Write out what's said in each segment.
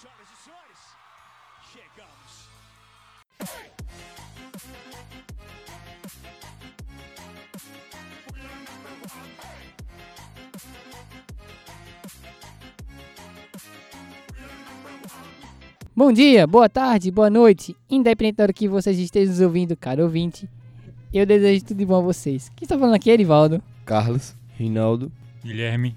Senhoras e senhores, chegamos. Bom dia, boa tarde, boa noite, independente da hora que vocês estejam nos ouvindo, cara ouvinte. Eu desejo tudo de bom a vocês. Quem está falando aqui é Erivaldo. Carlos, Rinaldo, Guilherme,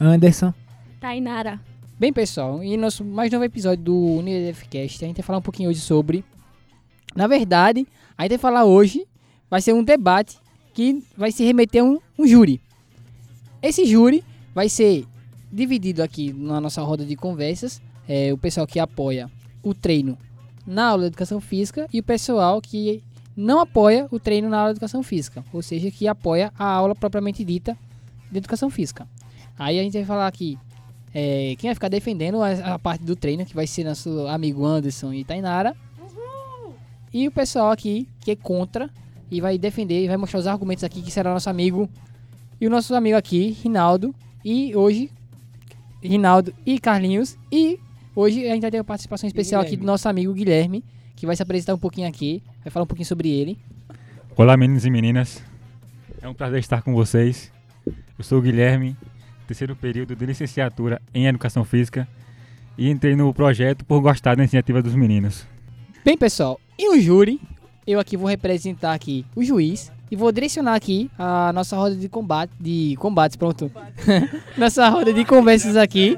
Anderson. Tainara. Bem, pessoal, em nosso mais novo episódio do UniFcast, a gente vai falar um pouquinho hoje sobre. Na verdade, a gente vai falar hoje, vai ser um debate que vai se remeter a um, um júri. Esse júri vai ser dividido aqui na nossa roda de conversas. é, o pessoal que apoia o treino na aula de educação física e o pessoal que não apoia o treino na aula de educação física, ou seja, que apoia a aula propriamente dita de educação física. Aí a gente vai falar aqui é, quem vai ficar defendendo a, a parte do treino, que vai ser nosso amigo Anderson e Tainara. E o pessoal aqui que é contra e vai defender e vai mostrar os argumentos aqui, que será nosso amigo. E o nosso amigo aqui, Rinaldo. E hoje, Rinaldo e Carlinhos. E hoje a gente vai ter uma participação especial aqui do nosso amigo Guilherme, que vai se apresentar um pouquinho aqui, vai falar um pouquinho sobre ele. Olá meninos e meninas, é um prazer estar com vocês. Eu sou o Guilherme, terceiro período de licenciatura em Educação Física e entrei no projeto por gostar da iniciativa dos meninos. Bem, pessoal, e o júri, eu aqui vou representar aqui o juiz e vou direcionar aqui a nossa roda de combate, de combates, pronto. nossa roda de conversas aqui.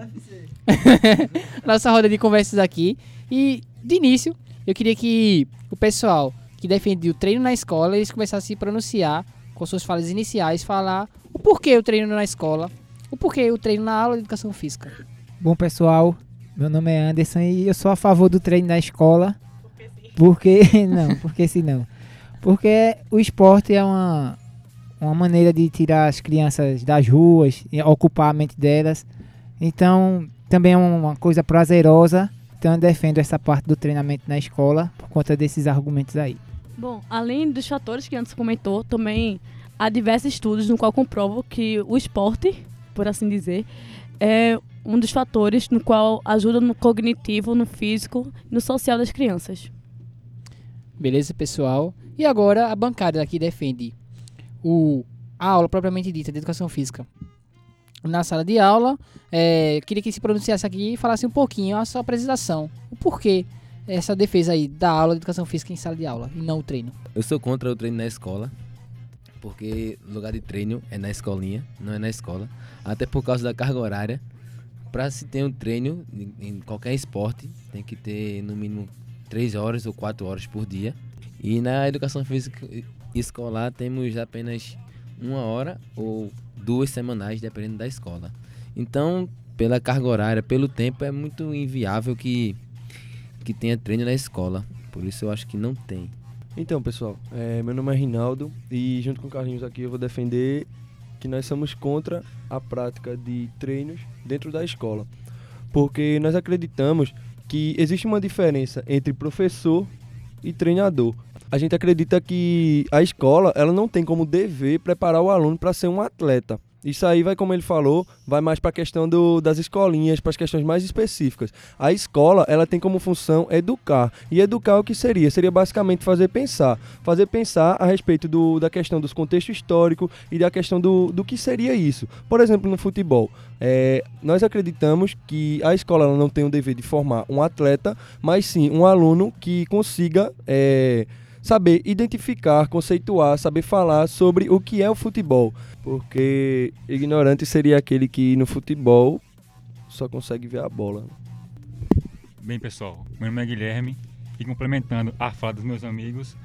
nossa roda de conversas aqui. E de início, eu queria que o pessoal que defendia o treino na escola, eles começassem a se pronunciar com suas falas iniciais, falar o porquê o treino na escola, o porquê o treino na aula de educação física. Bom, pessoal, meu nome é Anderson e eu sou a favor do treino na escola. Porque não, porque se não. Porque o esporte é uma, uma maneira de tirar as crianças das ruas, e ocupar a mente delas. Então, também é uma coisa prazerosa. Então, eu defendo essa parte do treinamento na escola por conta desses argumentos aí. Bom, além dos fatores que antes comentou, também há diversos estudos no qual comprovam que o esporte, por assim dizer, é um dos fatores no qual ajuda no cognitivo, no físico e no social das crianças. Beleza, pessoal? E agora a bancada aqui defende o, a aula propriamente dita de educação física. Na sala de aula, é, queria que se pronunciasse aqui e falasse um pouquinho a sua apresentação. O porquê essa defesa aí da aula de educação física em sala de aula e não o treino. Eu sou contra o treino na escola, porque lugar de treino é na escolinha, não é na escola. Até por causa da carga horária. Para se ter um treino em qualquer esporte, tem que ter no mínimo 3 horas ou 4 horas por dia. E na educação física escolar temos apenas uma hora ou duas semanais, dependendo da escola. Então, pela carga horária, pelo tempo, é muito inviável que, que tenha treino na escola. Por isso eu acho que não tem. Então, pessoal, é, meu nome é Rinaldo e junto com o Carlinhos aqui eu vou defender que nós somos contra a prática de treinos dentro da escola. Porque nós acreditamos que existe uma diferença entre professor e treinador. A gente acredita que a escola ela não tem como dever preparar o aluno para ser um atleta. Isso aí vai, como ele falou, vai mais para a questão do, das escolinhas, para as questões mais específicas. A escola, ela tem como função educar. E educar o que seria? Seria basicamente fazer pensar. Fazer pensar a respeito do, da questão dos contextos históricos e da questão do, do que seria isso. Por exemplo, no futebol. É, nós acreditamos que a escola não tem o dever de formar um atleta, mas sim um aluno que consiga... É, saber identificar, conceituar, saber falar sobre o que é o futebol. Porque ignorante seria aquele que no futebol só consegue ver a bola. Bem pessoal, meu nome é Guilherme e complementando a fala dos meus amigos,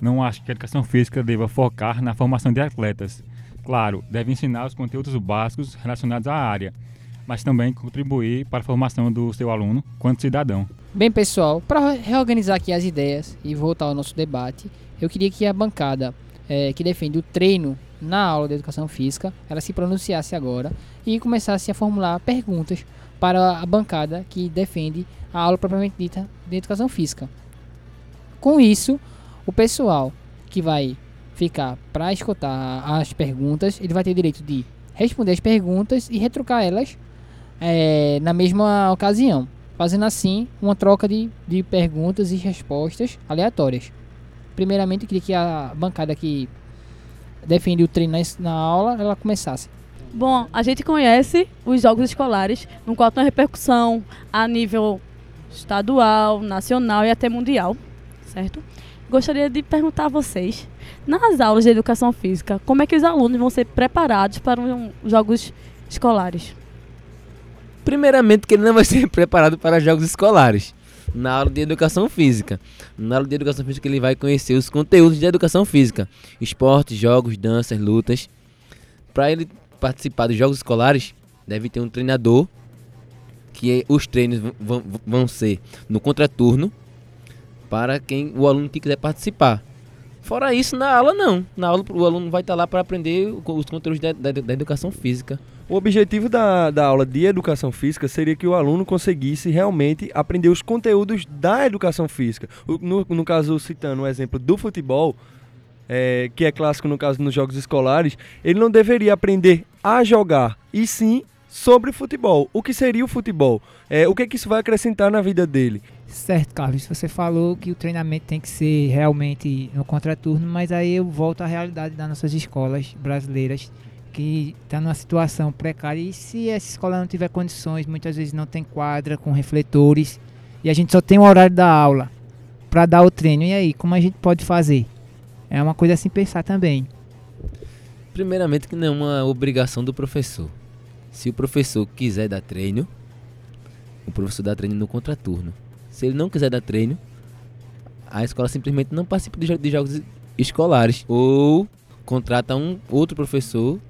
não acho que a educação física deva focar na formação de atletas. Claro, deve ensinar os conteúdos básicos relacionados à área, mas também contribuir para a formação do seu aluno quanto cidadão. Bem, pessoal, para reorganizar aqui as ideias e voltar ao nosso debate, eu queria que a bancada eh, que defende o treino na aula de educação física, ela se pronunciasse agora e começasse a formular perguntas para a bancada que defende a aula propriamente dita de educação física. Com isso, o pessoal que vai ficar para escutar as perguntas, ele vai ter direito de responder as perguntas e retrucar elas eh, na mesma ocasião. fazendo assim uma troca de, de perguntas e respostas aleatórias. Primeiramente, eu queria que a bancada que defende o treino na, aula, ela começasse. Bom, a gente conhece os jogos escolares, no qual tem repercussão a nível estadual, nacional e até mundial, certo? Gostaria de perguntar a vocês, nas aulas de educação física, como é que os alunos vão ser preparados para um- os jogos escolares? Primeiramente que ele não vai ser preparado para jogos escolares. Na aula de educação física. Na aula de educação física ele vai conhecer os conteúdos de educação física. Esportes, jogos, danças, lutas. Para ele participar dos jogos escolares, deve ter um treinador. Que os treinos vão ser no contraturno. Para quem o aluno que quiser participar. Fora isso, na aula não. Na aula o aluno vai estar lá para aprender os conteúdos da, da- da educação física. O objetivo da, da aula de educação física seria que o aluno conseguisse realmente aprender os conteúdos da educação física. No, no caso, citando o exemplo do futebol, é, que é clássico no caso nos jogos escolares, ele não deveria aprender a jogar, e sim sobre futebol. O que seria o futebol? É, o que, que isso vai acrescentar na vida dele? Certo, Carlos. Você falou que o treinamento tem que ser realmente no contraturno, mas aí eu volto à realidade das nossas escolas brasileiras, que está numa situação precária. E se essa escola não tiver condições, muitas vezes não tem quadra com refletores, e a gente só tem o horário da aula para dar o treino. E aí, como a gente pode fazer? É uma coisa a se pensar também. Primeiramente que não é uma obrigação do professor. Se o professor quiser dar treino, o professor dá treino no contraturno. Se ele não quiser dar treino, a escola simplesmente não participa de, jo- de jogos escolares ou contrata um outro professor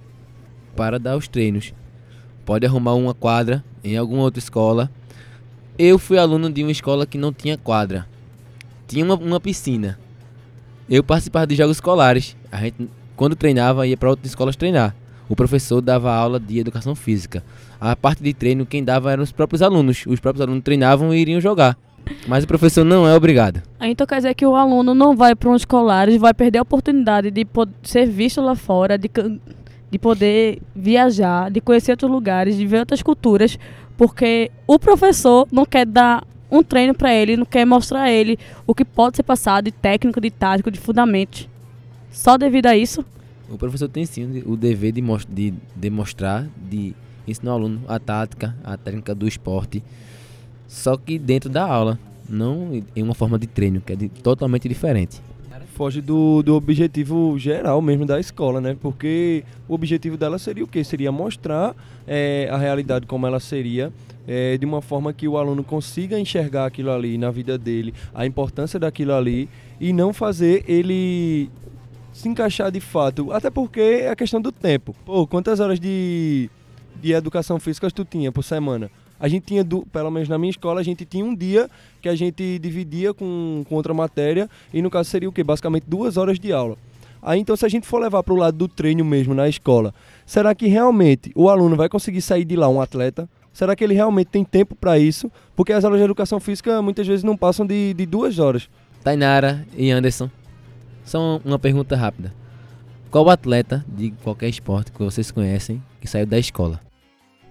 para dar os treinos. Pode arrumar uma quadra em alguma outra escola. Eu fui aluno de uma escola que não tinha quadra. Tinha uma, uma piscina. Eu participava de jogos escolares. A gente quando treinava, ia para outras escolas treinar. O professor dava aula de educação física. A parte de treino, quem dava eram os próprios alunos. Os próprios alunos treinavam e iriam jogar. Mas o professor não é obrigado. Então quer dizer que o aluno não vai para um escolar, ele vai perder a oportunidade de ser visto lá fora, de, de poder viajar, de conhecer outros lugares, de ver outras culturas, porque o professor não quer dar um treino para ele, não quer mostrar a ele o que pode ser passado de técnico, de tático, de fundamentos. Só devido a isso, O professor tem sim o dever de, de demonstrar, de ensinar ao aluno a tática, a técnica do esporte. Só que dentro da aula, não em uma forma de treino, que é de- totalmente diferente. Foge do, do objetivo geral mesmo da escola, né? Porque o objetivo dela seria o quê? Seria mostrar eh, a realidade como ela seria, eh, de uma forma que o aluno consiga enxergar aquilo ali na vida dele, a importância daquilo ali, e não fazer ele se encaixar de fato. Até porque é a questão do tempo. Pô, quantas horas de, de educação física tu tinha por semana? A gente tinha, du- pelo menos na minha escola, a gente tinha um dia que a gente dividia com, com outra matéria, e no caso seria o quê? Basicamente duas horas de aula. Aí então, se a gente for levar para o lado do treino mesmo na escola, será que realmente o aluno vai conseguir sair de lá um atleta? Será que ele realmente tem tempo para isso? Porque as aulas de educação física muitas vezes não passam de, de duas horas. Tainara e Anderson, só uma pergunta rápida. Qual atleta de qualquer esporte que vocês conhecem que saiu da escola?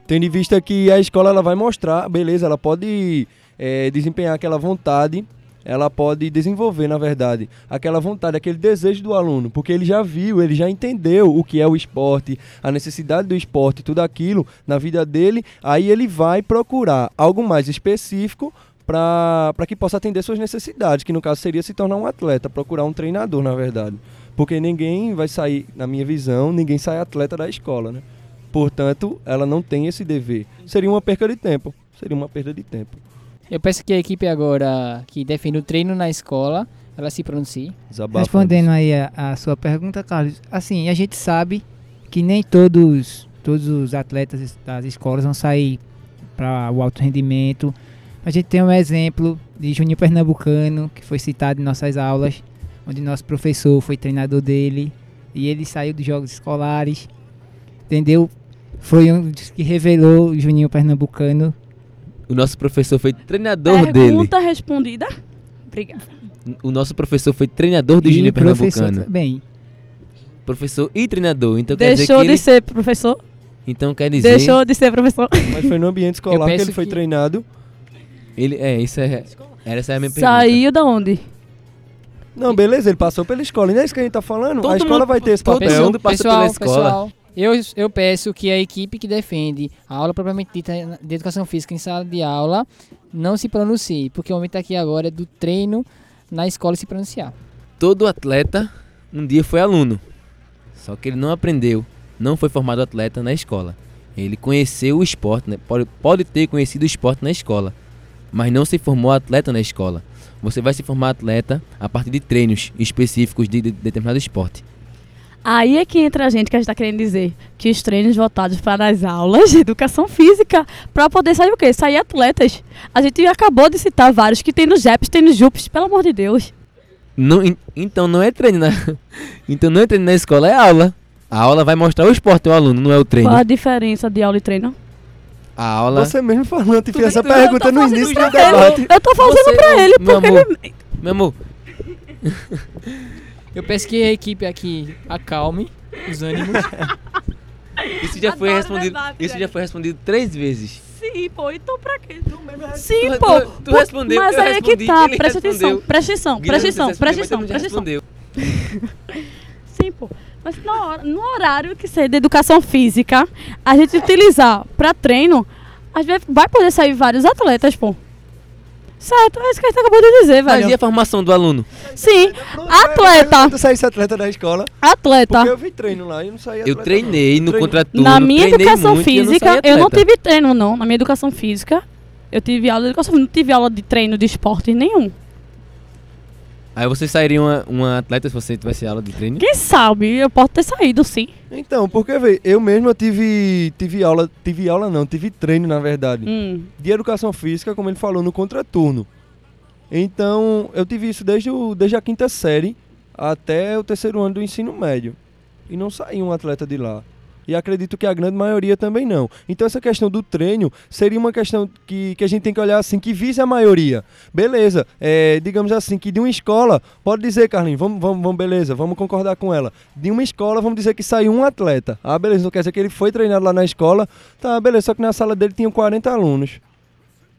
Tendo em vista que a escola ela vai mostrar, beleza, ela pode eh, desempenhar aquela vontade, ela pode desenvolver, na verdade, aquela vontade, aquele desejo do aluno, porque ele já viu, ele já entendeu o que é o esporte, a necessidade do esporte, tudo aquilo na vida dele, aí ele vai procurar algo mais específico para que possa atender suas necessidades, que no caso seria se tornar um atleta, procurar um treinador, na verdade. Porque ninguém vai sair, na minha visão, ninguém sai atleta da escola, né? Portanto, ela não tem esse dever. Seria uma perca de tempo. Seria uma perda de tempo. Eu peço que a equipe agora que defende o treino na escola, ela se pronuncie. Desabafa, Respondendo aí a, a sua pergunta, Carlos, assim, a gente sabe que nem todos, todos os atletas das escolas vão sair para o alto rendimento. A gente tem um exemplo de Juninho Pernambucano, que foi citado em nossas aulas, onde nosso professor foi treinador dele, e ele saiu dos jogos escolares, entendeu? Foi um dos que revelou o Juninho Pernambucano. O nosso professor foi treinador dele. pergunta respondida. Obrigada. O nosso professor foi treinador do e professor Pernambucano. também. Professor e treinador. Então quer dizer Deixou que de ele... ser professor? Então quer dizer... Deixou de ser professor. Mas foi no ambiente escolar que ele foi que- treinado. Ele, é, isso é. Era essa é a minha pergunta. Saiu da onde? Não, beleza, ele passou pela escola. E não é isso que a gente tá falando? Todo a escola mundo- vai ter esse todo papel. mundo passa pessoal, pela escola. pessoal, eu, eu peço que a equipe que defende a aula propriamente dita de educação física em sala de aula não se pronuncie, porque o momento aqui agora é do treino na escola se pronunciar. Todo atleta um dia foi aluno. Só que ele não aprendeu, não foi formado atleta na escola. Ele conheceu o esporte, né? pode, pode ter conhecido o esporte na escola, mas não se formou atleta na escola. Você vai se formar atleta a partir de treinos específicos de, de determinado esporte. Aí é que entra a gente que a gente tá querendo dizer que os treinos voltados para as aulas de educação física, para poder sair o quê? Sair atletas. A gente acabou de citar vários que tem no JEPs, tem no JUPs, pelo amor de Deus. Não, en- então não é treino na, então não é treino na escola, é aula. A aula vai mostrar o esporte ao aluno, não é o treino. Qual a diferença de aula e treino? A aula. Você mesmo falou, eu te fiz Tu- essa tu- pergunta Eu tô no início pra do ele. debate. Eu tô fazendo Você- pra ele, meu porque amor, ele... Meu amor, Eu peço que a equipe aqui acalme os ânimos. isso já foi respondido. debate, Isso já foi respondido três vezes. Sim, pô, então pra quê? Sim, Tu- pô. tu- tu Por- respondeu, Mas eu aí é que tá, presta atenção, presta atenção, presta atenção, presta atenção, presta atenção. respondeu. Sim, pô. Mas na hora- no horário que ser de educação física, a gente utilizar pra treino, às vezes vai poder sair vários atletas, pô. Certo, é isso que a gente acabou de dizer, Mas e velho. a formação do aluno? Sim, atleta, Tu saísse atleta da escola, atleta. porque eu vi treino lá e não saí Eu treinei não. no Treino. contraturno. Na minha educação muito e eu não física, eu não tive treino, não. Na minha educação física, eu tive aula de educação física, não tive aula de treino de esporte nenhum. Aí você sairia uma, uma atleta se você tivesse aula de treino? Quem sabe, eu posso ter saído, sim. Então, porque, vê, eu mesmo eu tive, tive aula, tive aula não, tive treino, na verdade, Hum. de educação física, como ele falou, no contraturno. Então, eu tive isso desde, o, desde a quinta série até o terceiro ano do ensino médio. E não saí um atleta de lá. E acredito que a grande maioria também não. Então essa questão do treino seria uma questão que, que a gente tem que olhar assim, que vise a maioria. Beleza, é, digamos assim, que de uma escola, pode dizer, Carlinhos, vamos, vamos, vamos, beleza, vamos concordar com ela. De uma escola, vamos dizer que saiu um atleta. Ah, beleza, não quer dizer que ele foi treinado lá na escola. Tá, beleza, só que na sala dele tinham 40 alunos.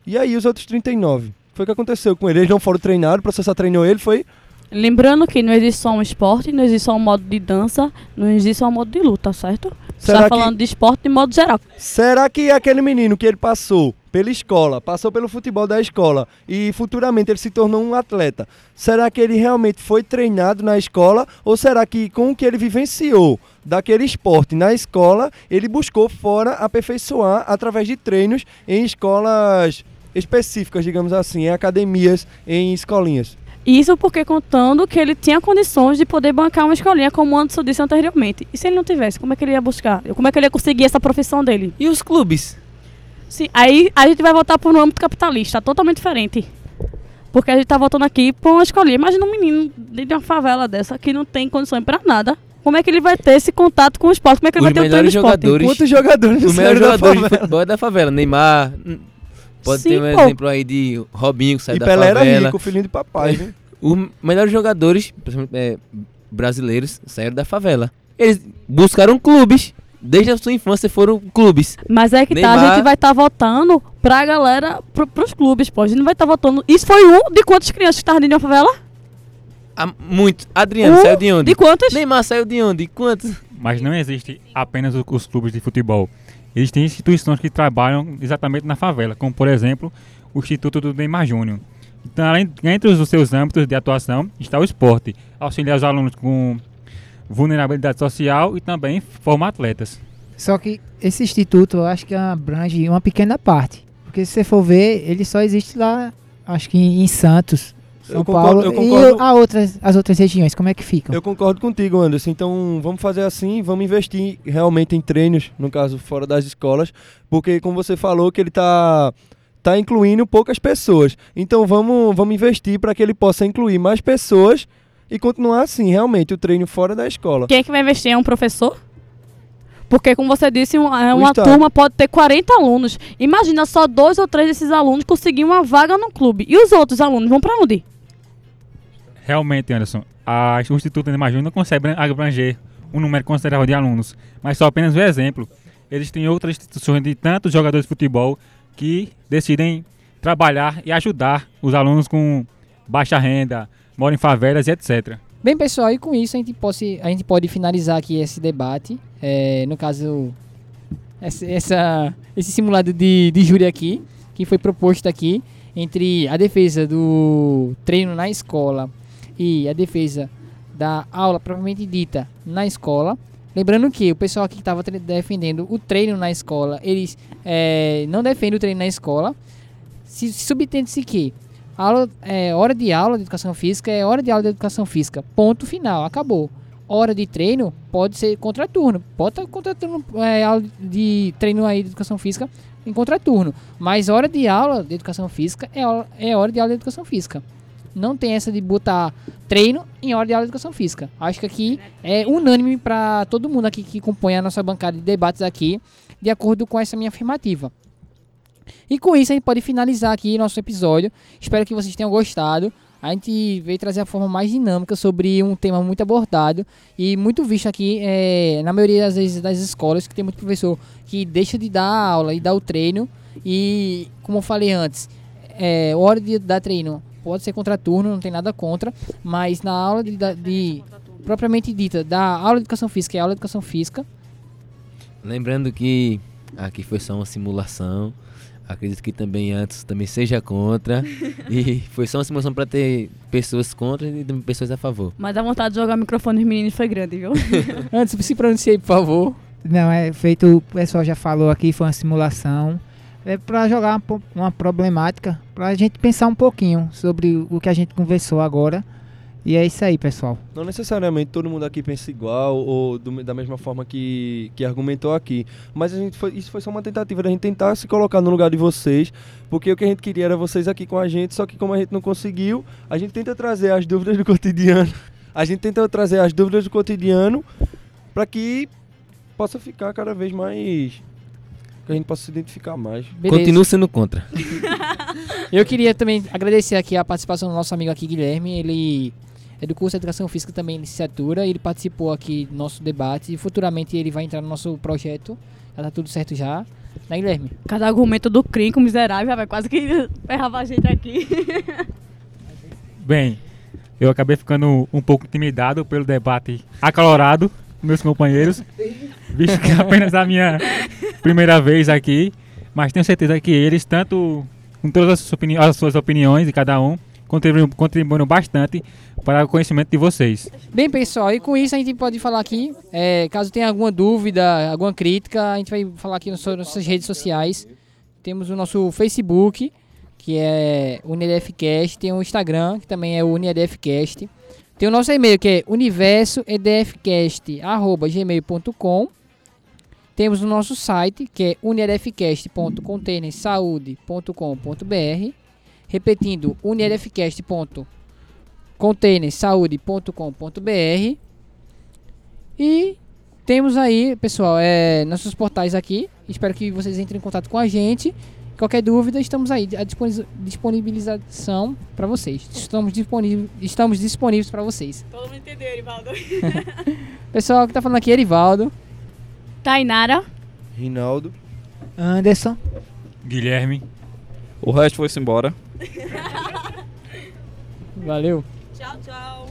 E aí os outros 39? Foi o que aconteceu com ele. Eles não foram treinados, o professor treinou ele, foi Lembrando que não existe só um esporte, não existe só um modo de dança, não existe só um modo de luta, certo? Você Será tá que- falando de esporte de modo geral. Será que aquele menino que ele passou pela escola, passou pelo futebol da escola e futuramente ele se tornou um atleta, será que ele realmente foi treinado na escola ou será que com o que ele vivenciou daquele esporte na escola, ele buscou fora aperfeiçoar através de treinos em escolas específicas, digamos assim, em academias, em escolinhas? Isso porque contando que ele tinha condições de poder bancar uma escolinha, como o Anderson disse anteriormente. E se ele não tivesse, como é que ele ia buscar? Como é que ele ia conseguir essa profissão dele? E os clubes? Sim, aí a gente vai voltar para um âmbito capitalista, totalmente diferente. Porque a gente tá voltando aqui para uma escolinha. Imagina um menino de uma favela dessa que não tem condições para nada. Como é que ele vai ter esse contato com o esporte? Como é que ele Os vai ter o treino melhores de esporte? jogadores- Quantos jogadores O melhor saíram da jogador de favela? futebol é da favela. Neymar. Pode Sim, ter um pô. exemplo aí de Robinho que saiu E da Pelé era favela. rico, filhinho de papai, viu? Os melhores jogadores, é, brasileiros, saíram da favela. Eles buscaram clubes. Desde a sua infância foram clubes. Mas é que tá, a Neymar- gente vai estar votando pra galera, pro, pros clubes, pô. A gente não vai estar votando. Isso foi um de quantas crianças que estavam dentro de uma favela? Há muito. Adriano Um saiu de onde? De quantas? Neymar saiu de onde? Quantos? Mas não existe apenas os clubes de futebol. Existem instituições que trabalham exatamente na favela, como por exemplo o Instituto do Neymar Júnior. Então, além, entre os seus âmbitos de atuação está o esporte, auxiliar os alunos com vulnerabilidade social e também formar atletas. Só que esse instituto eu acho que abrange uma pequena parte. Porque se você for ver, ele só existe lá, acho que em Santos, São Eu concordo- Paulo eu e concordo. a outras, as outras regiões, como é que ficam? Eu concordo contigo, Anderson. Então vamos fazer assim, vamos investir realmente em treinos, no caso fora das escolas, porque como você falou que ele tá tá incluindo poucas pessoas. Então vamos vamos investir para que ele possa incluir mais pessoas e continuar assim, realmente o treino fora da escola. Quem é que vai investir? É um professor? Porque, como você disse, uma Estado. turma pode ter 40 alunos. Imagina só dois ou três desses alunos conseguir uma vaga no clube. E os outros alunos vão pra onde? Realmente, Anderson, a, o Neymar Júnior não consegue abranger um número considerável de alunos, mas só apenas um exemplo. Existem outras instituições de tantos jogadores de futebol que decidem trabalhar e ajudar os alunos com baixa renda, moram em favelas e etc. Bem, pessoal, e com isso a gente pode, a gente pode finalizar aqui esse debate. É, no caso, essa- esse simulado de, de júri aqui, que foi proposto aqui entre a defesa do treino na escola e a defesa da aula propriamente dita na escola. Lembrando que o pessoal aqui que estava defendendo o treino na escola, eles é, não defendem o treino na escola. Se, subtende-se que aula, é, hora de aula de educação física é hora de aula de educação física. Ponto final, acabou. Hora de treino pode ser contraturno. Estar contraturno, é, aula de treino aí de educação física em contraturno. Mas hora de aula de educação física é, é hora de aula de educação física. Não tem essa de botar treino em hora de aula de educação física. Acho que aqui é unânime para todo mundo aqui que compõe a nossa bancada de debates aqui, de acordo com essa minha afirmativa. E com isso a gente pode finalizar aqui nosso episódio. Espero que vocês tenham gostado. A gente veio trazer a forma mais dinâmica sobre um tema muito abordado e muito visto aqui eh, na maioria das vezes das escolas, que tem muito professor que deixa de dar aula e dá o treino. E como eu falei antes, é, hora de dar treino pode ser contraturno, não tem nada contra, mas na aula de, da- de propriamente dita, da aula de educação física é aula de educação física, Lembrando que aqui foi só uma simulação. Acredito que também antes também seja contra. e foi só uma simulação para ter pessoas contra e pessoas a favor. Mas a vontade de jogar o microfone nos meninos foi grande, viu? Antes, se pronunciei, por favor. Não, é feito, o pessoal já falou aqui, foi uma simulação. É para jogar uma, problemática, pra gente pensar um pouquinho sobre o que a gente conversou agora. E é isso aí, pessoal. Não necessariamente todo mundo aqui pensa igual ou do- da mesma forma que, que argumentou aqui. Mas a gente foi, isso foi só uma tentativa da gente tentar se colocar no lugar de vocês. Porque o que a gente queria era vocês aqui com a gente, só que como a gente não conseguiu, a gente tenta trazer as dúvidas do cotidiano. A gente tenta trazer as dúvidas do cotidiano para que possa ficar cada vez mais. Que a gente possa se identificar mais. Beleza. Continuo sendo contra. Eu queria também agradecer aqui a participação do nosso amigo aqui, Guilherme. Ele é do curso de Educação Física também, licenciatura. Ele participou aqui do nosso debate e futuramente ele vai entrar no nosso projeto. Já tá tudo certo já. Né, Guilherme? Cada argumento do Crinco miserável, vai quase que ferrava a gente aqui. Bem, eu acabei ficando um pouco intimidado pelo debate acalorado com meus companheiros, visto que é apenas a minha primeira vez aqui, mas tenho certeza que eles, tanto com todas as suas, opini- as suas opiniões de cada um, contribuíram, contribuíram bastante para o conhecimento de vocês. Bem, pessoal, e com isso a gente pode falar aqui. é, caso tenha alguma dúvida, alguma crítica, a gente vai falar aqui nas nossas redes sociais. Temos o nosso Facebook, que é UniEDFcast. Tem o Instagram, que também é o. Tem o nosso e-mail, que é universoedfcast.gmail.com. Temos o nosso site, que é uniedfcast.containersaude.com.br. Repetindo, uniedfcast.containersaude.com.br. E temos aí, pessoal, é, nossos portais aqui. Espero que vocês entrem em contato com a gente. Qualquer dúvida, estamos aí à disponibiliza- disponibilização para vocês. Estamos disponíveis, estamos disponíveis para vocês. Todo mundo entendeu, Erivaldo. Pessoal que tá falando aqui é Erivaldo. Tainara. Rinaldo. Anderson. Guilherme, O resto foi-se embora. Valeu. Tchau, tchau.